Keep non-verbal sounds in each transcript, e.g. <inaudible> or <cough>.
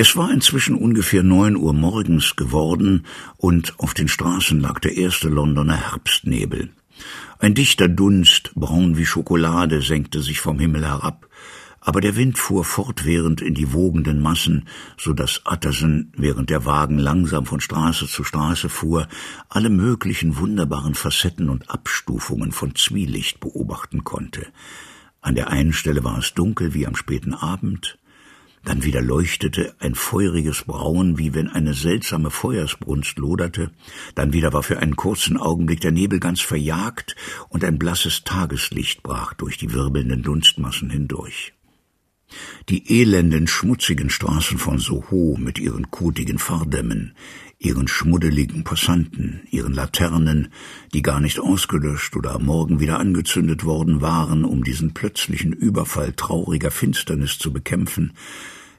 Es war inzwischen ungefähr neun Uhr morgens geworden und auf den Straßen lag der erste Londoner Herbstnebel. Ein dichter Dunst, braun wie Schokolade, senkte sich vom Himmel herab, aber der Wind fuhr fortwährend in die wogenden Massen, so dass Utterson, während der Wagen langsam von Straße zu Straße fuhr, alle möglichen wunderbaren Facetten und Abstufungen von Zwielicht beobachten konnte. An der einen Stelle war es dunkel wie am späten Abend, dann wieder leuchtete ein feuriges Braun, wie wenn eine seltsame Feuersbrunst loderte, dann wieder war für einen kurzen Augenblick der Nebel ganz verjagt, und ein blasses Tageslicht brach durch die wirbelnden Dunstmassen hindurch. Die elenden, schmutzigen Straßen von Soho mit ihren kotigen Fahrdämmen, ihren schmuddeligen Passanten, ihren Laternen, die gar nicht ausgelöscht oder am Morgen wieder angezündet worden waren, um diesen plötzlichen Überfall trauriger Finsternis zu bekämpfen,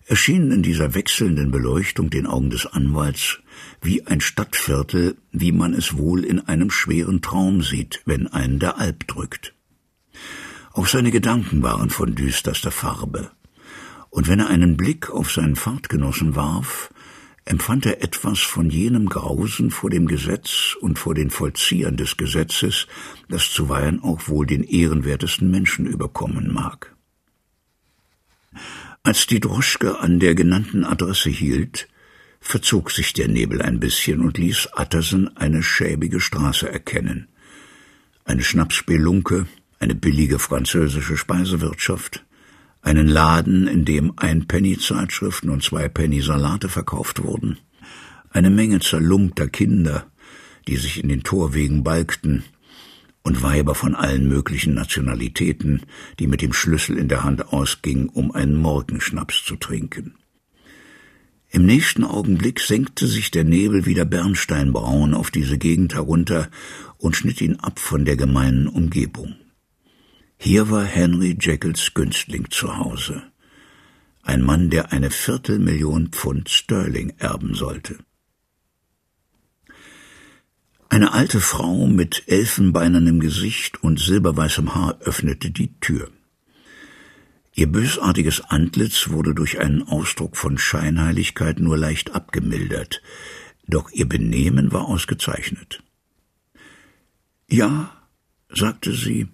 erschienen in dieser wechselnden Beleuchtung den Augen des Anwalts wie ein Stadtviertel, wie man es wohl in einem schweren Traum sieht, wenn einen der Alp drückt. Auch seine Gedanken waren von düsterster Farbe, und wenn er einen Blick auf seinen Fahrtgenossen warf, empfand er etwas von jenem Grausen vor dem Gesetz und vor den Vollziehern des Gesetzes, das zuweilen auch wohl den ehrenwertesten Menschen überkommen mag. Als die Droschke an der genannten Adresse hielt, verzog sich der Nebel ein bisschen und ließ Attersen eine schäbige Straße erkennen. Eine Schnapsspelunke, eine billige französische Speisewirtschaft, einen Laden, in dem ein Penny Zeitschriften und zwei Penny Salate verkauft wurden, eine Menge zerlumpter Kinder, die sich in den Torwegen balgten, und Weiber von allen möglichen Nationalitäten, die mit dem Schlüssel in der Hand ausgingen, um einen Morgenschnaps zu trinken. Im nächsten Augenblick senkte sich der Nebel wieder bernsteinbraun auf diese Gegend herunter und schnitt ihn ab von der gemeinen Umgebung. Hier war Henry Jekylls Günstling zu Hause. Ein Mann, der eine Viertelmillion Pfund Sterling erben sollte. Eine alte Frau mit elfenbeinernem Gesicht und silberweißem Haar öffnete die Tür. Ihr bösartiges Antlitz wurde durch einen Ausdruck von Scheinheiligkeit nur leicht abgemildert, doch ihr Benehmen war ausgezeichnet. Ja, sagte sie,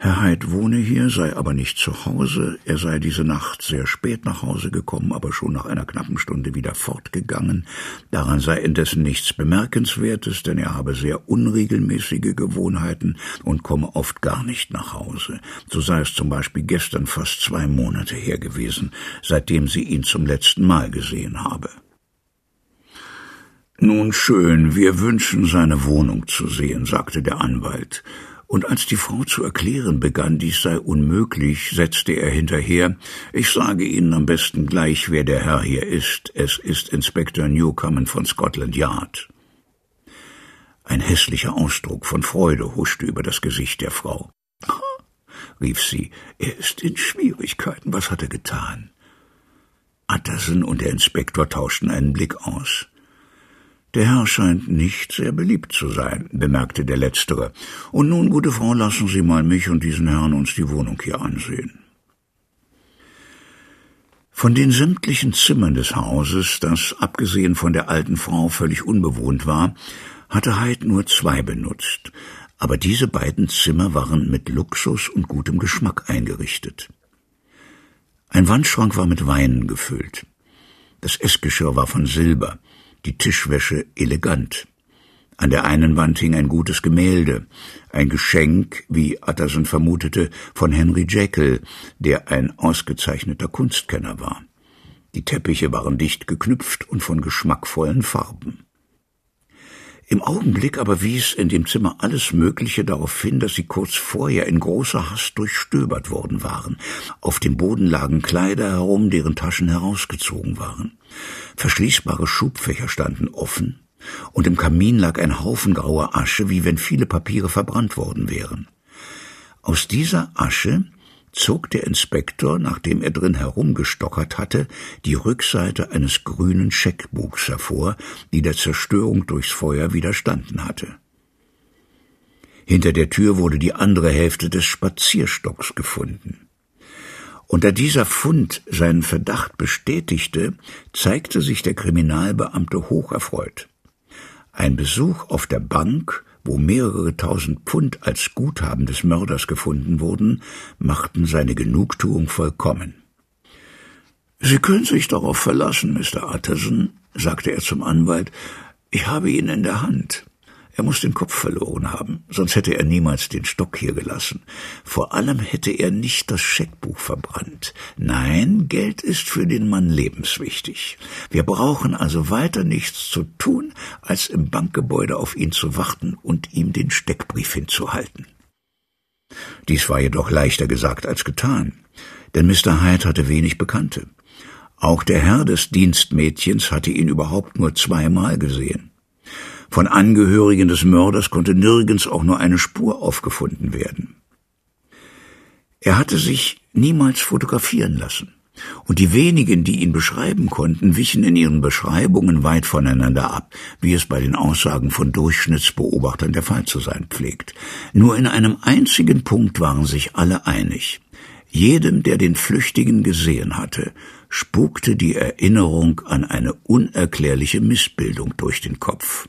Herr Heid wohne hier, sei aber nicht zu Hause, er sei diese Nacht sehr spät nach Hause gekommen, aber schon nach einer knappen Stunde wieder fortgegangen. Daran sei indessen nichts Bemerkenswertes, denn er habe sehr unregelmäßige Gewohnheiten und komme oft gar nicht nach Hause. So sei es zum Beispiel gestern fast zwei Monate her gewesen, seitdem sie ihn zum letzten Mal gesehen habe. Nun schön, wir wünschen, seine Wohnung zu sehen, sagte der Anwalt und als die Frau zu erklären begann, dies sei unmöglich, setzte er hinterher, ich sage Ihnen am besten gleich, wer der Herr hier ist. Es ist Inspektor Newcomen von Scotland Yard. Ein hässlicher Ausdruck von Freude huschte über das Gesicht der Frau. <laughs> rief sie, er ist in Schwierigkeiten. Was hat er getan? Utterson und der Inspektor tauschten einen Blick aus. Der Herr scheint nicht sehr beliebt zu sein, bemerkte der Letztere. Und nun, gute Frau, lassen Sie mal mich und diesen Herrn uns die Wohnung hier ansehen. Von den sämtlichen Zimmern des Hauses, das abgesehen von der alten Frau völlig unbewohnt war, hatte Hyde nur zwei benutzt, aber diese beiden Zimmer waren mit Luxus und gutem Geschmack eingerichtet. Ein Wandschrank war mit Weinen gefüllt. Das Essgeschirr war von Silber, die Tischwäsche elegant. An der einen Wand hing ein gutes Gemälde, ein Geschenk, wie Utterson vermutete, von Henry Jekyll, der ein ausgezeichneter Kunstkenner war. Die Teppiche waren dicht geknüpft und von geschmackvollen Farben. Im Augenblick aber wies in dem Zimmer alles Mögliche darauf hin, dass sie kurz vorher in großer Hast durchstöbert worden waren. Auf dem Boden lagen Kleider herum, deren Taschen herausgezogen waren. Verschließbare Schubfächer standen offen, und im Kamin lag ein Haufen grauer Asche, wie wenn viele Papiere verbrannt worden wären. Aus dieser Asche zog der Inspektor, nachdem er drin herumgestockert hatte, die Rückseite eines grünen Scheckbuchs hervor, die der Zerstörung durchs Feuer widerstanden hatte. Hinter der Tür wurde die andere Hälfte des Spazierstocks gefunden. Und da dieser Fund seinen Verdacht bestätigte, zeigte sich der Kriminalbeamte hoch erfreut. Ein Besuch auf der Bank, wo mehrere tausend Pfund als Guthaben des Mörders gefunden wurden, machten seine Genugtuung vollkommen. Sie können sich darauf verlassen, Mr. Utterson, sagte er zum Anwalt. Ich habe ihn in der Hand. Er muss den Kopf verloren haben, sonst hätte er niemals den Stock hier gelassen. Vor allem hätte er nicht das Scheckbuch verbrannt. Nein, Geld ist für den Mann lebenswichtig. Wir brauchen also weiter nichts zu tun, als im Bankgebäude auf ihn zu warten und ihm den Steckbrief hinzuhalten. Dies war jedoch leichter gesagt als getan, denn Mr. Hyde hatte wenig Bekannte. Auch der Herr des Dienstmädchens hatte ihn überhaupt nur zweimal gesehen. Von Angehörigen des Mörders konnte nirgends auch nur eine Spur aufgefunden werden. Er hatte sich niemals fotografieren lassen, und die wenigen, die ihn beschreiben konnten, wichen in ihren Beschreibungen weit voneinander ab, wie es bei den Aussagen von Durchschnittsbeobachtern der Fall zu sein pflegt. Nur in einem einzigen Punkt waren sich alle einig. Jedem, der den Flüchtigen gesehen hatte, spukte die Erinnerung an eine unerklärliche Missbildung durch den Kopf.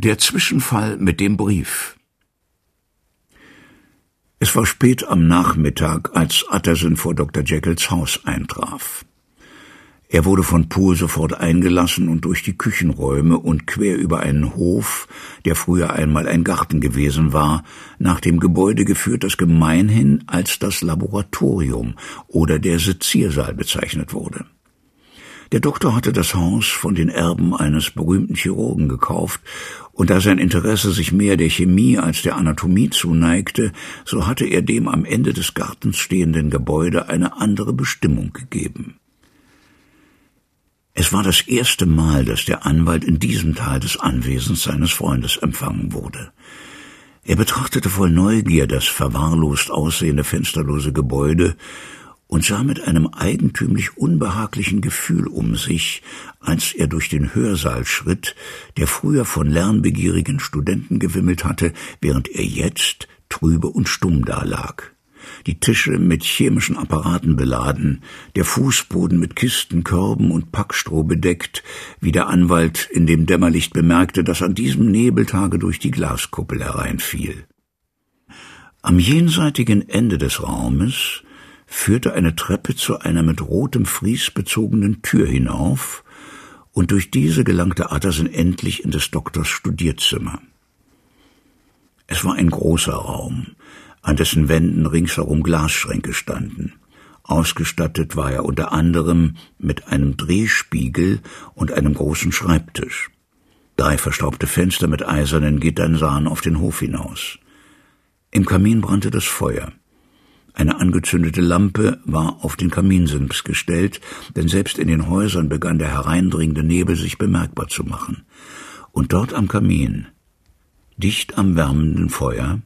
Der Zwischenfall mit dem Brief. Es war spät am Nachmittag, als Utterson vor Dr. Jekylls Haus eintraf. Er wurde von Poole sofort eingelassen und durch die Küchenräume und quer über einen Hof, der früher einmal ein Garten gewesen war, nach dem Gebäude geführt, das gemeinhin als das Laboratorium oder der Seziersaal bezeichnet wurde. Der Doktor hatte das Haus von den Erben eines berühmten Chirurgen gekauft, und da sein Interesse sich mehr der Chemie als der Anatomie zuneigte, so hatte er dem am Ende des Gartens stehenden Gebäude eine andere Bestimmung gegeben. Es war das erste Mal, dass der Anwalt in diesem Teil des Anwesens seines Freundes empfangen wurde. Er betrachtete voll Neugier das verwahrlost aussehende fensterlose Gebäude und sah mit einem eigentümlich unbehaglichen Gefühl um sich, als er durch den Hörsaal schritt, der früher von lernbegierigen Studenten gewimmelt hatte, während er jetzt trübe und stumm dalag. Die Tische mit chemischen Apparaten beladen, der Fußboden mit Kisten, Körben und Packstroh bedeckt, wie der Anwalt in dem Dämmerlicht bemerkte, das an diesem Nebeltage durch die Glaskuppel hereinfiel. Am jenseitigen Ende des Raumes führte eine Treppe zu einer mit rotem Fries bezogenen Tür hinauf, und durch diese gelangte Atterson endlich in des Doktors Studierzimmer. Es war ein großer Raum, an dessen Wänden ringsherum Glasschränke standen. Ausgestattet war er unter anderem mit einem Drehspiegel und einem großen Schreibtisch. Drei verstaubte Fenster mit eisernen Gittern sahen auf den Hof hinaus. Im Kamin brannte das Feuer. Eine angezündete Lampe war auf den Kaminsims gestellt, denn selbst in den Häusern begann der hereindringende Nebel sich bemerkbar zu machen. Und dort am Kamin, dicht am wärmenden Feuer,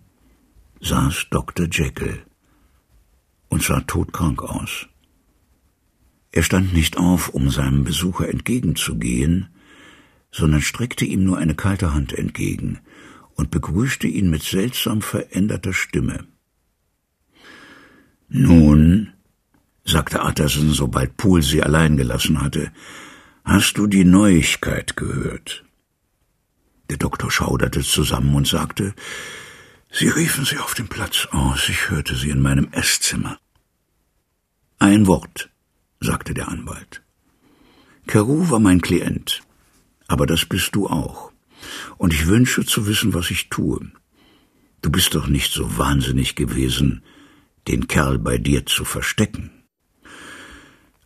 saß Dr. Jekyll und sah todkrank aus. Er stand nicht auf, um seinem Besucher entgegenzugehen, sondern streckte ihm nur eine kalte Hand entgegen und begrüßte ihn mit seltsam veränderter Stimme. Nun, sagte Utterson, sobald Poole sie allein gelassen hatte, hast du die Neuigkeit gehört? Der Doktor schauderte zusammen und sagte, Sie riefen sie auf dem Platz aus, ich hörte sie in meinem Esszimmer. Ein Wort, sagte der Anwalt. Carew war mein Klient, aber das bist du auch. Und ich wünsche zu wissen, was ich tue. Du bist doch nicht so wahnsinnig gewesen, den Kerl bei dir zu verstecken.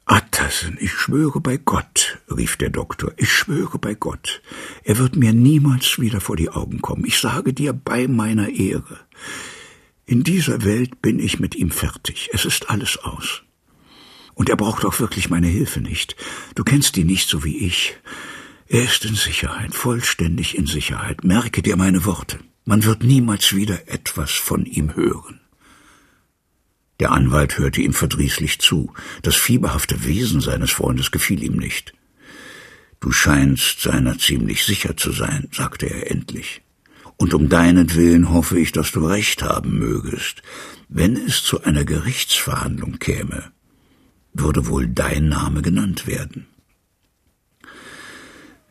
Attersen, ich schwöre bei Gott, rief der Doktor, ich schwöre bei Gott, er wird mir niemals wieder vor die Augen kommen. Ich sage dir bei meiner Ehre. In dieser Welt bin ich mit ihm fertig. Es ist alles aus. Und er braucht auch wirklich meine Hilfe nicht. Du kennst ihn nicht so wie ich. Er ist in Sicherheit, vollständig in Sicherheit. Merke dir meine Worte. Man wird niemals wieder etwas von ihm hören. Der Anwalt hörte ihm verdrießlich zu. Das fieberhafte Wesen seines Freundes gefiel ihm nicht. Du scheinst seiner ziemlich sicher zu sein, sagte er endlich. und um deinetwillen hoffe ich, dass du recht haben mögest. Wenn es zu einer Gerichtsverhandlung käme, würde wohl dein Name genannt werden.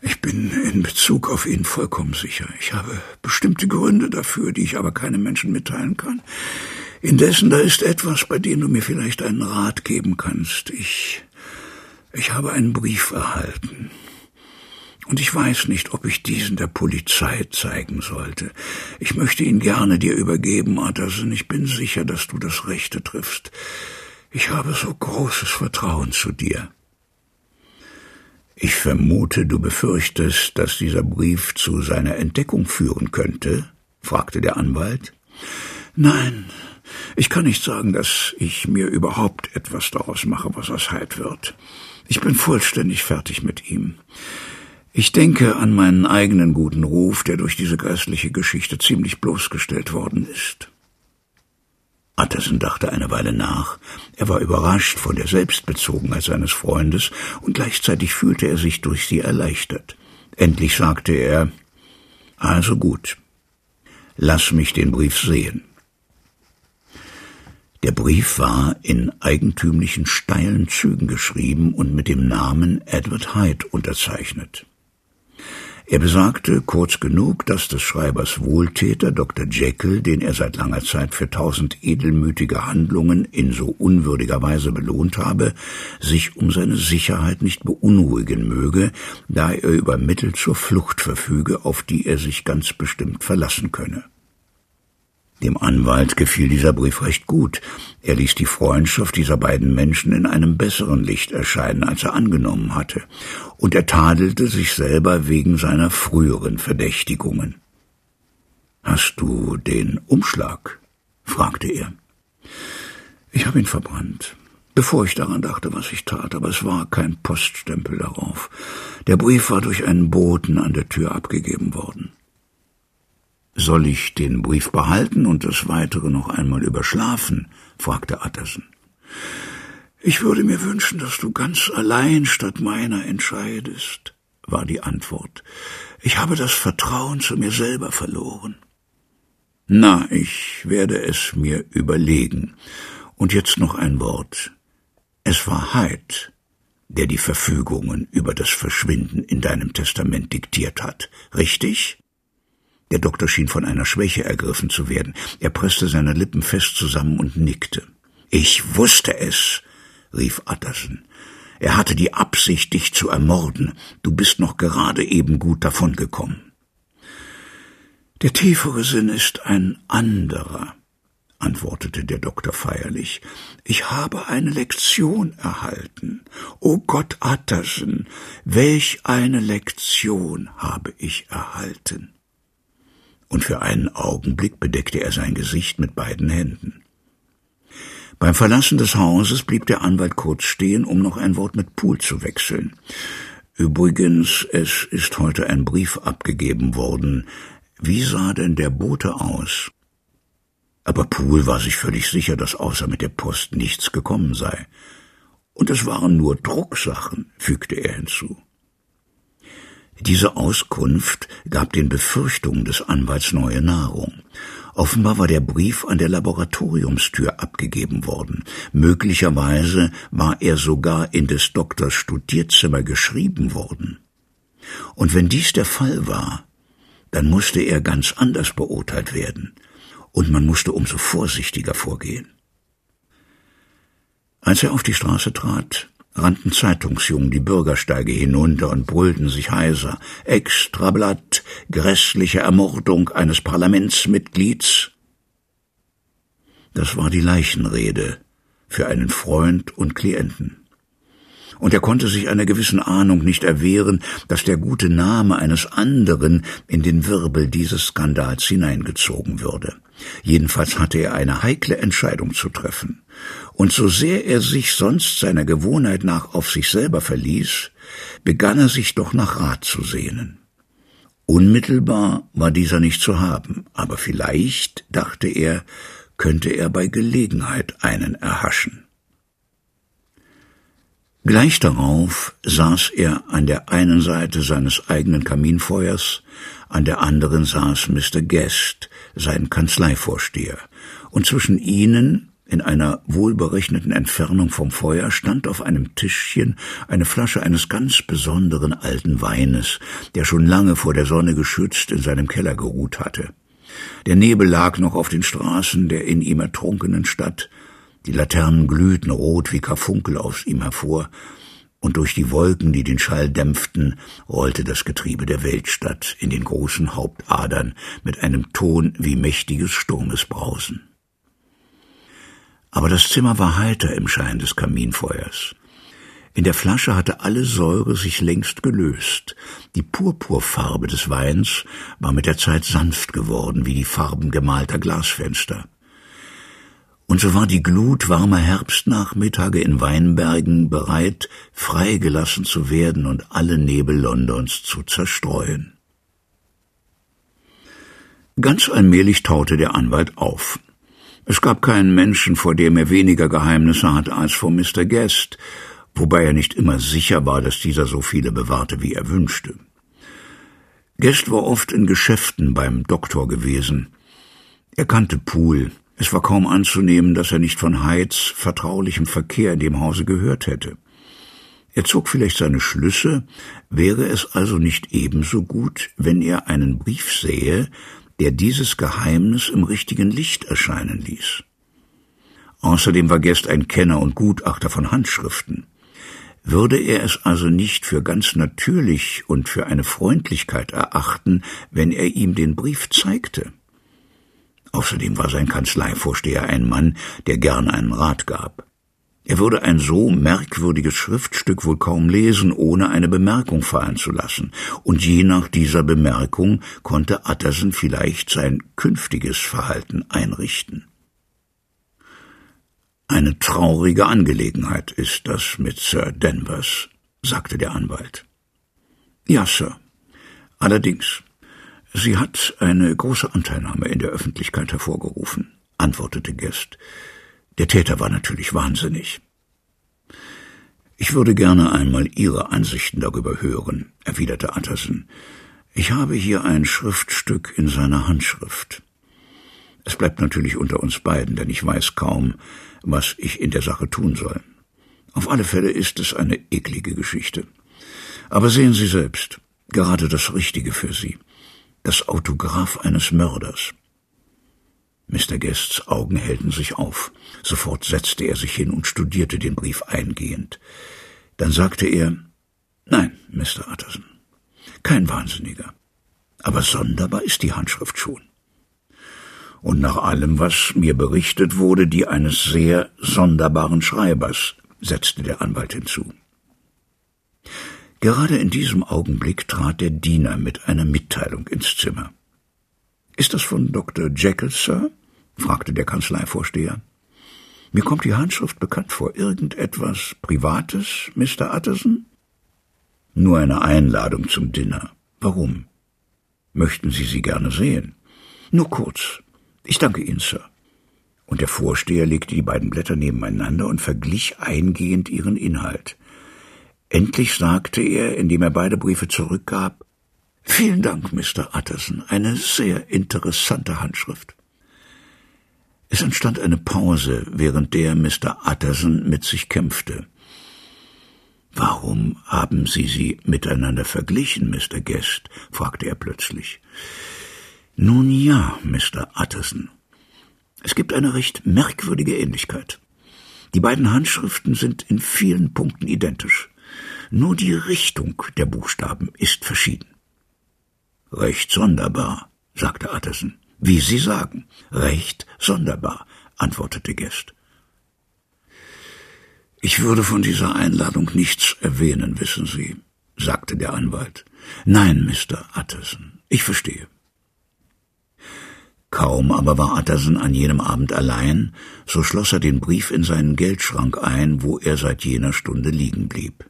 Ich bin in Bezug auf ihn vollkommen sicher. Ich habe bestimmte Gründe dafür, die ich aber keinem Menschen mitteilen kann. Indessen, da ist etwas, bei dem du mir vielleicht einen Rat geben kannst. Ich, ich habe einen Brief erhalten. Und ich weiß nicht, ob ich diesen der Polizei zeigen sollte. Ich möchte ihn gerne dir übergeben, Atterson. Ich bin sicher, dass du das Rechte triffst. Ich habe so großes Vertrauen zu dir. Ich vermute, du befürchtest, dass dieser Brief zu seiner Entdeckung führen könnte? fragte der Anwalt. Nein, ich kann nicht sagen, dass ich mir überhaupt etwas daraus mache, was aus Heid wird. Ich bin vollständig fertig mit ihm. Ich denke an meinen eigenen guten Ruf, der durch diese geistliche Geschichte ziemlich bloßgestellt worden ist. Utterson dachte eine Weile nach. Er war überrascht von der Selbstbezogenheit seines Freundes und gleichzeitig fühlte er sich durch sie erleichtert. Endlich sagte er, also gut, lass mich den Brief sehen. Der Brief war in eigentümlichen steilen Zügen geschrieben und mit dem Namen Edward Hyde unterzeichnet. Er besagte kurz genug, dass des Schreibers Wohltäter Dr. Jekyll, den er seit langer Zeit für tausend edelmütige Handlungen in so unwürdiger Weise belohnt habe, sich um seine Sicherheit nicht beunruhigen möge, da er über Mittel zur Flucht verfüge, auf die er sich ganz bestimmt verlassen könne. Dem Anwalt gefiel dieser Brief recht gut. Er ließ die Freundschaft dieser beiden Menschen in einem besseren Licht erscheinen, als er angenommen hatte, und er tadelte sich selber wegen seiner früheren Verdächtigungen. Hast du den Umschlag? fragte er. Ich habe ihn verbrannt, bevor ich daran dachte, was ich tat, aber es war kein Poststempel darauf. Der Brief war durch einen Boten an der Tür abgegeben worden. Soll ich den Brief behalten und das Weitere noch einmal überschlafen? fragte Atterson. Ich würde mir wünschen, dass du ganz allein statt meiner entscheidest, war die Antwort. Ich habe das Vertrauen zu mir selber verloren. Na, ich werde es mir überlegen. Und jetzt noch ein Wort. Es war Hyde, der die Verfügungen über das Verschwinden in deinem Testament diktiert hat, richtig? Der Doktor schien von einer Schwäche ergriffen zu werden. Er presste seine Lippen fest zusammen und nickte. Ich wusste es, rief Utterson. Er hatte die Absicht, dich zu ermorden. Du bist noch gerade eben gut davongekommen. Der tiefere Sinn ist ein anderer, antwortete der Doktor feierlich. Ich habe eine Lektion erhalten. O Gott Utterson, welch eine Lektion habe ich erhalten und für einen Augenblick bedeckte er sein Gesicht mit beiden Händen. Beim Verlassen des Hauses blieb der Anwalt kurz stehen, um noch ein Wort mit Poole zu wechseln. Übrigens, es ist heute ein Brief abgegeben worden. Wie sah denn der Bote aus? Aber Poole war sich völlig sicher, dass außer mit der Post nichts gekommen sei. Und es waren nur Drucksachen, fügte er hinzu. Diese Auskunft gab den Befürchtungen des Anwalts neue Nahrung. Offenbar war der Brief an der Laboratoriumstür abgegeben worden. Möglicherweise war er sogar in des Doktors Studierzimmer geschrieben worden. Und wenn dies der Fall war, dann musste er ganz anders beurteilt werden, und man musste umso vorsichtiger vorgehen. Als er auf die Straße trat, rannten Zeitungsjungen die Bürgersteige hinunter und brüllten sich heiser. Extrablatt, grässliche Ermordung eines Parlamentsmitglieds. Das war die Leichenrede für einen Freund und Klienten. Und er konnte sich einer gewissen Ahnung nicht erwehren, dass der gute Name eines anderen in den Wirbel dieses Skandals hineingezogen würde. Jedenfalls hatte er eine heikle Entscheidung zu treffen und so sehr er sich sonst seiner Gewohnheit nach auf sich selber verließ, begann er sich doch nach Rat zu sehnen. Unmittelbar war dieser nicht zu haben, aber vielleicht, dachte er, könnte er bei Gelegenheit einen erhaschen. Gleich darauf saß er an der einen Seite seines eigenen Kaminfeuers, an der anderen saß Mr. Guest, sein Kanzleivorsteher, und zwischen ihnen in einer wohlberechneten Entfernung vom Feuer stand auf einem Tischchen eine Flasche eines ganz besonderen alten Weines, der schon lange vor der Sonne geschützt in seinem Keller geruht hatte. Der Nebel lag noch auf den Straßen der in ihm ertrunkenen Stadt, die Laternen glühten rot wie Karfunkel aus ihm hervor, und durch die Wolken, die den Schall dämpften, rollte das Getriebe der Weltstadt in den großen Hauptadern mit einem Ton wie mächtiges Sturmesbrausen. Aber das Zimmer war heiter im Schein des Kaminfeuers. In der Flasche hatte alle Säure sich längst gelöst. Die Purpurfarbe des Weins war mit der Zeit sanft geworden wie die Farben gemalter Glasfenster. Und so war die Glut warmer Herbstnachmittage in Weinbergen bereit, freigelassen zu werden und alle Nebel Londons zu zerstreuen. Ganz allmählich taute der Anwalt auf. Es gab keinen Menschen, vor dem er weniger Geheimnisse hatte als vor Mr. Guest, wobei er nicht immer sicher war, dass dieser so viele bewahrte, wie er wünschte. Guest war oft in Geschäften beim Doktor gewesen. Er kannte Poole. Es war kaum anzunehmen, dass er nicht von Heids vertraulichem Verkehr in dem Hause gehört hätte. Er zog vielleicht seine Schlüsse, wäre es also nicht ebenso gut, wenn er einen Brief sähe, der dieses Geheimnis im richtigen Licht erscheinen ließ. Außerdem war Guest ein Kenner und Gutachter von Handschriften. Würde er es also nicht für ganz natürlich und für eine Freundlichkeit erachten, wenn er ihm den Brief zeigte? Außerdem war sein Kanzleivorsteher ein Mann, der gern einen Rat gab. Er würde ein so merkwürdiges Schriftstück wohl kaum lesen, ohne eine Bemerkung fallen zu lassen, und je nach dieser Bemerkung konnte Utterson vielleicht sein künftiges Verhalten einrichten. Eine traurige Angelegenheit ist das mit Sir Danvers, sagte der Anwalt. Ja, Sir. Allerdings, sie hat eine große Anteilnahme in der Öffentlichkeit hervorgerufen, antwortete Guest. Der Täter war natürlich wahnsinnig. Ich würde gerne einmal Ihre Ansichten darüber hören, erwiderte Utterson. Ich habe hier ein Schriftstück in seiner Handschrift. Es bleibt natürlich unter uns beiden, denn ich weiß kaum, was ich in der Sache tun soll. Auf alle Fälle ist es eine eklige Geschichte. Aber sehen Sie selbst, gerade das Richtige für Sie. Das Autograph eines Mörders. Mr. Guests Augen hellten sich auf. Sofort setzte er sich hin und studierte den Brief eingehend. Dann sagte er, Nein, Mr. Utterson, kein Wahnsinniger. Aber sonderbar ist die Handschrift schon. Und nach allem, was mir berichtet wurde, die eines sehr sonderbaren Schreibers, setzte der Anwalt hinzu. Gerade in diesem Augenblick trat der Diener mit einer Mitteilung ins Zimmer. Ist das von Dr. Jekyll, Sir? fragte der Kanzleivorsteher. Mir kommt die Handschrift bekannt vor. Irgendetwas Privates, Mr. Utterson? Nur eine Einladung zum Dinner. Warum? Möchten Sie sie gerne sehen? Nur kurz. Ich danke Ihnen, Sir. Und der Vorsteher legte die beiden Blätter nebeneinander und verglich eingehend ihren Inhalt. Endlich sagte er, indem er beide Briefe zurückgab, Vielen Dank, Mr. Utterson. Eine sehr interessante Handschrift. Es entstand eine Pause, während der Mr. Utterson mit sich kämpfte. Warum haben Sie sie miteinander verglichen, Mr. Guest? fragte er plötzlich. Nun ja, Mr. Utterson. Es gibt eine recht merkwürdige Ähnlichkeit. Die beiden Handschriften sind in vielen Punkten identisch. Nur die Richtung der Buchstaben ist verschieden. Recht sonderbar, sagte Utterson. Wie Sie sagen. Recht sonderbar, antwortete Guest. Ich würde von dieser Einladung nichts erwähnen, wissen Sie, sagte der Anwalt. Nein, Mr. Utterson, ich verstehe. Kaum aber war Utterson an jenem Abend allein, so schloss er den Brief in seinen Geldschrank ein, wo er seit jener Stunde liegen blieb.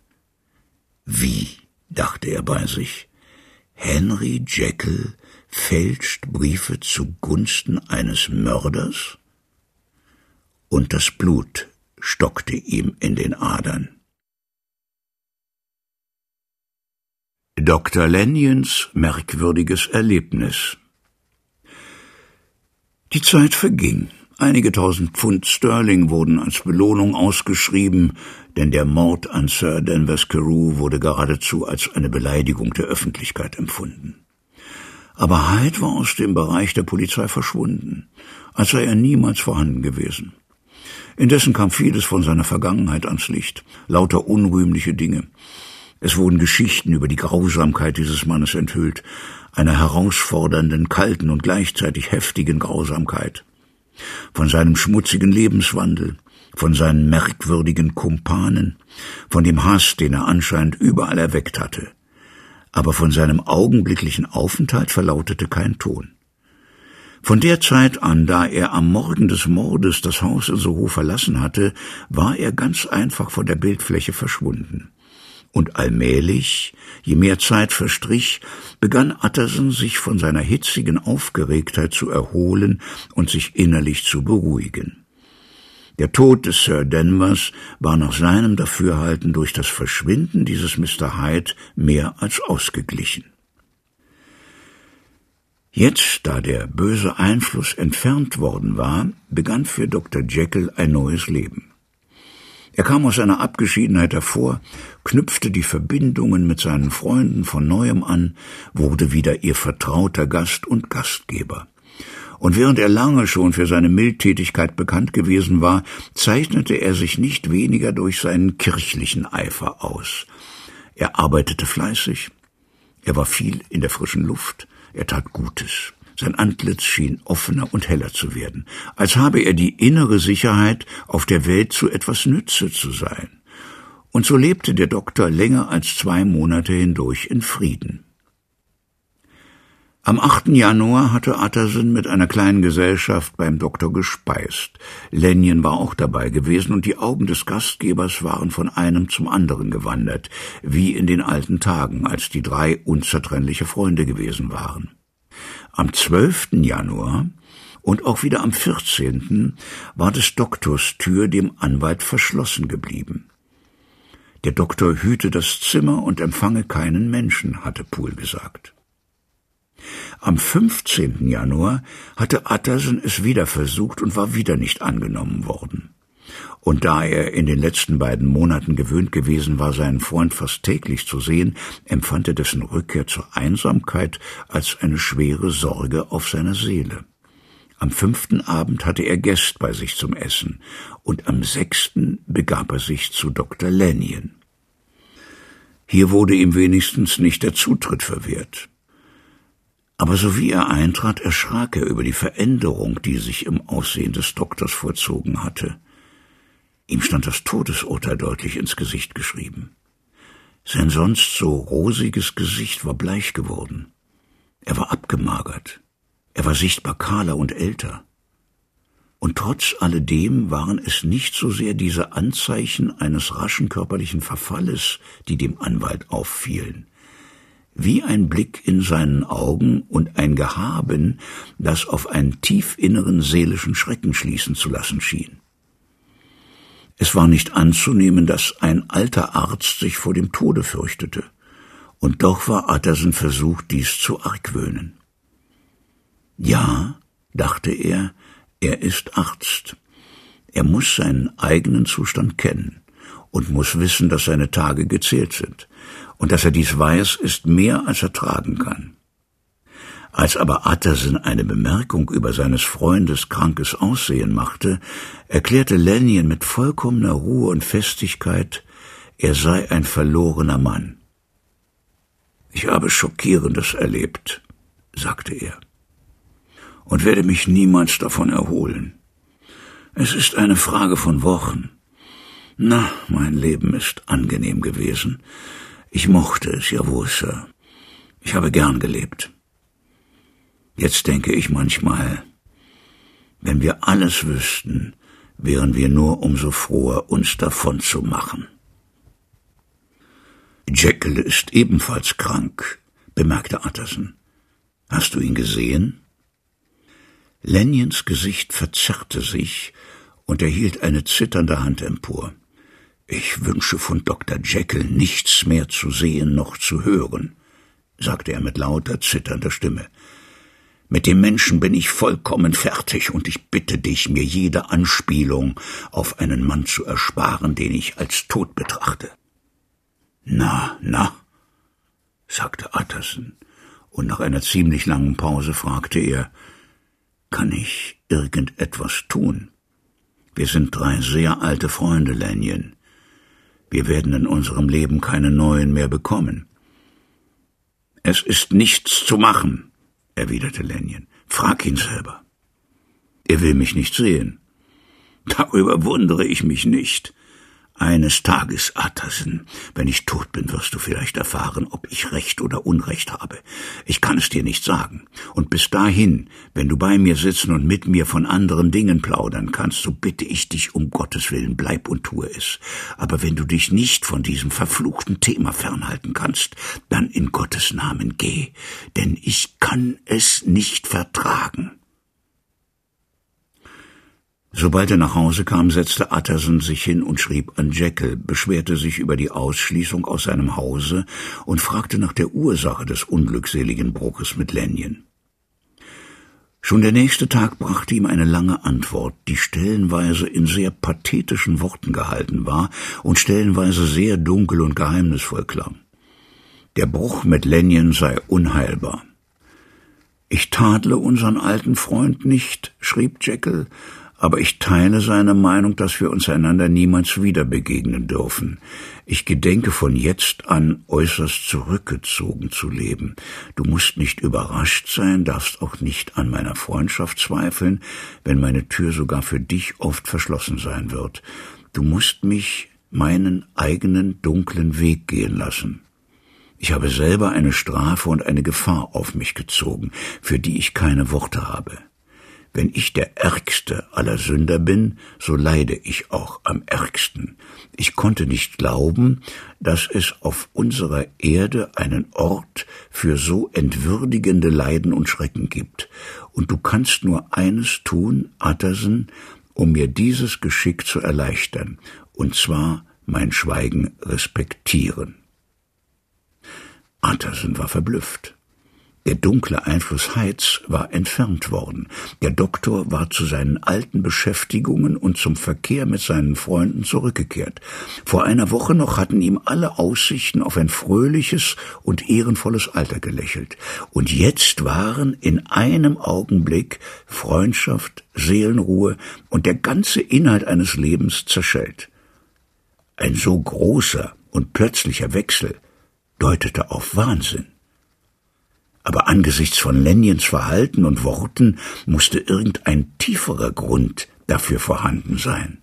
Wie, dachte er bei sich, Henry Jekyll fälscht Briefe zugunsten eines Mörders? Und das Blut stockte ihm in den Adern. Dr. Lanyons merkwürdiges Erlebnis Die Zeit verging. Einige tausend Pfund Sterling wurden als Belohnung ausgeschrieben, denn der Mord an Sir Danvers Carew wurde geradezu als eine Beleidigung der Öffentlichkeit empfunden. Aber Hyde war aus dem Bereich der Polizei verschwunden, als sei er niemals vorhanden gewesen. Indessen kam vieles von seiner Vergangenheit ans Licht, lauter unrühmliche Dinge. Es wurden Geschichten über die Grausamkeit dieses Mannes enthüllt, einer herausfordernden, kalten und gleichzeitig heftigen Grausamkeit. Von seinem schmutzigen Lebenswandel, von seinen merkwürdigen Kumpanen, von dem Hass, den er anscheinend überall erweckt hatte. Aber von seinem augenblicklichen Aufenthalt verlautete kein Ton. Von der Zeit an, da er am Morgen des Mordes das Haus in Soho verlassen hatte, war er ganz einfach von der Bildfläche verschwunden. Und allmählich, je mehr Zeit verstrich, begann Utterson sich von seiner hitzigen Aufgeregtheit zu erholen und sich innerlich zu beruhigen. Der Tod des Sir Danvers war nach seinem Dafürhalten durch das Verschwinden dieses Mr. Hyde mehr als ausgeglichen. Jetzt, da der böse Einfluss entfernt worden war, begann für Dr. Jekyll ein neues Leben. Er kam aus seiner Abgeschiedenheit hervor, knüpfte die Verbindungen mit seinen Freunden von neuem an, wurde wieder ihr vertrauter Gast und Gastgeber. Und während er lange schon für seine Mildtätigkeit bekannt gewesen war, zeichnete er sich nicht weniger durch seinen kirchlichen Eifer aus. Er arbeitete fleißig, er war viel in der frischen Luft, er tat Gutes. Sein Antlitz schien offener und heller zu werden, als habe er die innere Sicherheit, auf der Welt zu etwas Nütze zu sein. Und so lebte der Doktor länger als zwei Monate hindurch in Frieden. Am 8. Januar hatte Utterson mit einer kleinen Gesellschaft beim Doktor gespeist. Lenjen war auch dabei gewesen und die Augen des Gastgebers waren von einem zum anderen gewandert, wie in den alten Tagen, als die drei unzertrennliche Freunde gewesen waren. Am 12. Januar und auch wieder am 14. war des Doktors Tür dem Anwalt verschlossen geblieben. Der Doktor hüte das Zimmer und empfange keinen Menschen, hatte Poole gesagt. Am 15. Januar hatte Utterson es wieder versucht und war wieder nicht angenommen worden. Und da er in den letzten beiden Monaten gewöhnt gewesen war, seinen Freund fast täglich zu sehen, empfand er dessen Rückkehr zur Einsamkeit als eine schwere Sorge auf seiner Seele. Am fünften Abend hatte er Gäste bei sich zum Essen, und am sechsten begab er sich zu Dr. Lanyon. Hier wurde ihm wenigstens nicht der Zutritt verwehrt. Aber sowie er eintrat, erschrak er über die Veränderung, die sich im Aussehen des Doktors vollzogen hatte. Ihm stand das Todesurteil deutlich ins Gesicht geschrieben. Sein sonst so rosiges Gesicht war bleich geworden. Er war abgemagert. Er war sichtbar kahler und älter. Und trotz alledem waren es nicht so sehr diese Anzeichen eines raschen körperlichen Verfalles, die dem Anwalt auffielen, wie ein Blick in seinen Augen und ein Gehaben, das auf einen tiefinneren seelischen Schrecken schließen zu lassen schien. Es war nicht anzunehmen, dass ein alter Arzt sich vor dem Tode fürchtete, und doch war Utterson versucht, dies zu argwöhnen. Ja, dachte er, er ist Arzt. Er muss seinen eigenen Zustand kennen und muss wissen, dass seine Tage gezählt sind. Und dass er dies weiß, ist mehr, als er tragen kann. Als aber Utterson eine Bemerkung über seines Freundes krankes Aussehen machte, erklärte Lanyon mit vollkommener Ruhe und Festigkeit, er sei ein verlorener Mann. Ich habe Schockierendes erlebt, sagte er, und werde mich niemals davon erholen. Es ist eine Frage von Wochen. Na, mein Leben ist angenehm gewesen. Ich mochte es, jawohl, Sir. Ich habe gern gelebt. Jetzt denke ich manchmal, wenn wir alles wüssten, wären wir nur umso froher, uns davon zu machen. Jekyll ist ebenfalls krank, bemerkte Utterson. Hast du ihn gesehen? Lanyons Gesicht verzerrte sich und er hielt eine zitternde Hand empor. Ich wünsche von Dr. Jekyll nichts mehr zu sehen noch zu hören, sagte er mit lauter, zitternder Stimme. Mit dem Menschen bin ich vollkommen fertig, und ich bitte dich, mir jede Anspielung auf einen Mann zu ersparen, den ich als tot betrachte. Na, na, sagte Utterson, und nach einer ziemlich langen Pause fragte er, kann ich irgendetwas tun? Wir sind drei sehr alte Freunde, Lanyon. Wir werden in unserem Leben keine neuen mehr bekommen. Es ist nichts zu machen, erwiderte Lanyon. Frag ihn selber. Er will mich nicht sehen. Darüber wundere ich mich nicht. Eines Tages, Atterson, wenn ich tot bin, wirst du vielleicht erfahren, ob ich Recht oder Unrecht habe. Ich kann es dir nicht sagen. Und bis dahin, wenn du bei mir sitzen und mit mir von anderen Dingen plaudern kannst, so bitte ich dich um Gottes Willen, bleib und tue es. Aber wenn du dich nicht von diesem verfluchten Thema fernhalten kannst, dann in Gottes Namen geh, denn ich kann es nicht vertragen. Sobald er nach Hause kam, setzte Utterson sich hin und schrieb an Jekyll, beschwerte sich über die Ausschließung aus seinem Hause und fragte nach der Ursache des unglückseligen Bruches mit Lanyon. Schon der nächste Tag brachte ihm eine lange Antwort, die stellenweise in sehr pathetischen Worten gehalten war und stellenweise sehr dunkel und geheimnisvoll klang. Der Bruch mit Lanyon sei unheilbar. Ich tadle unseren alten Freund nicht, schrieb Jekyll, aber ich teile seine Meinung, dass wir uns einander niemals wieder begegnen dürfen. Ich gedenke von jetzt an äußerst zurückgezogen zu leben. Du musst nicht überrascht sein, darfst auch nicht an meiner Freundschaft zweifeln, wenn meine Tür sogar für dich oft verschlossen sein wird. Du musst mich meinen eigenen dunklen Weg gehen lassen. Ich habe selber eine Strafe und eine Gefahr auf mich gezogen, für die ich keine Worte habe. Wenn ich der ärgste aller Sünder bin, so leide ich auch am ärgsten. Ich konnte nicht glauben, dass es auf unserer Erde einen Ort für so entwürdigende Leiden und Schrecken gibt. Und du kannst nur eines tun, Atterson, um mir dieses Geschick zu erleichtern, und zwar mein Schweigen respektieren. Atterson war verblüfft. Der dunkle Einfluss Heids war entfernt worden. Der Doktor war zu seinen alten Beschäftigungen und zum Verkehr mit seinen Freunden zurückgekehrt. Vor einer Woche noch hatten ihm alle Aussichten auf ein fröhliches und ehrenvolles Alter gelächelt. Und jetzt waren in einem Augenblick Freundschaft, Seelenruhe und der ganze Inhalt eines Lebens zerschellt. Ein so großer und plötzlicher Wechsel deutete auf Wahnsinn. Aber angesichts von Lanyons Verhalten und Worten musste irgendein tieferer Grund dafür vorhanden sein.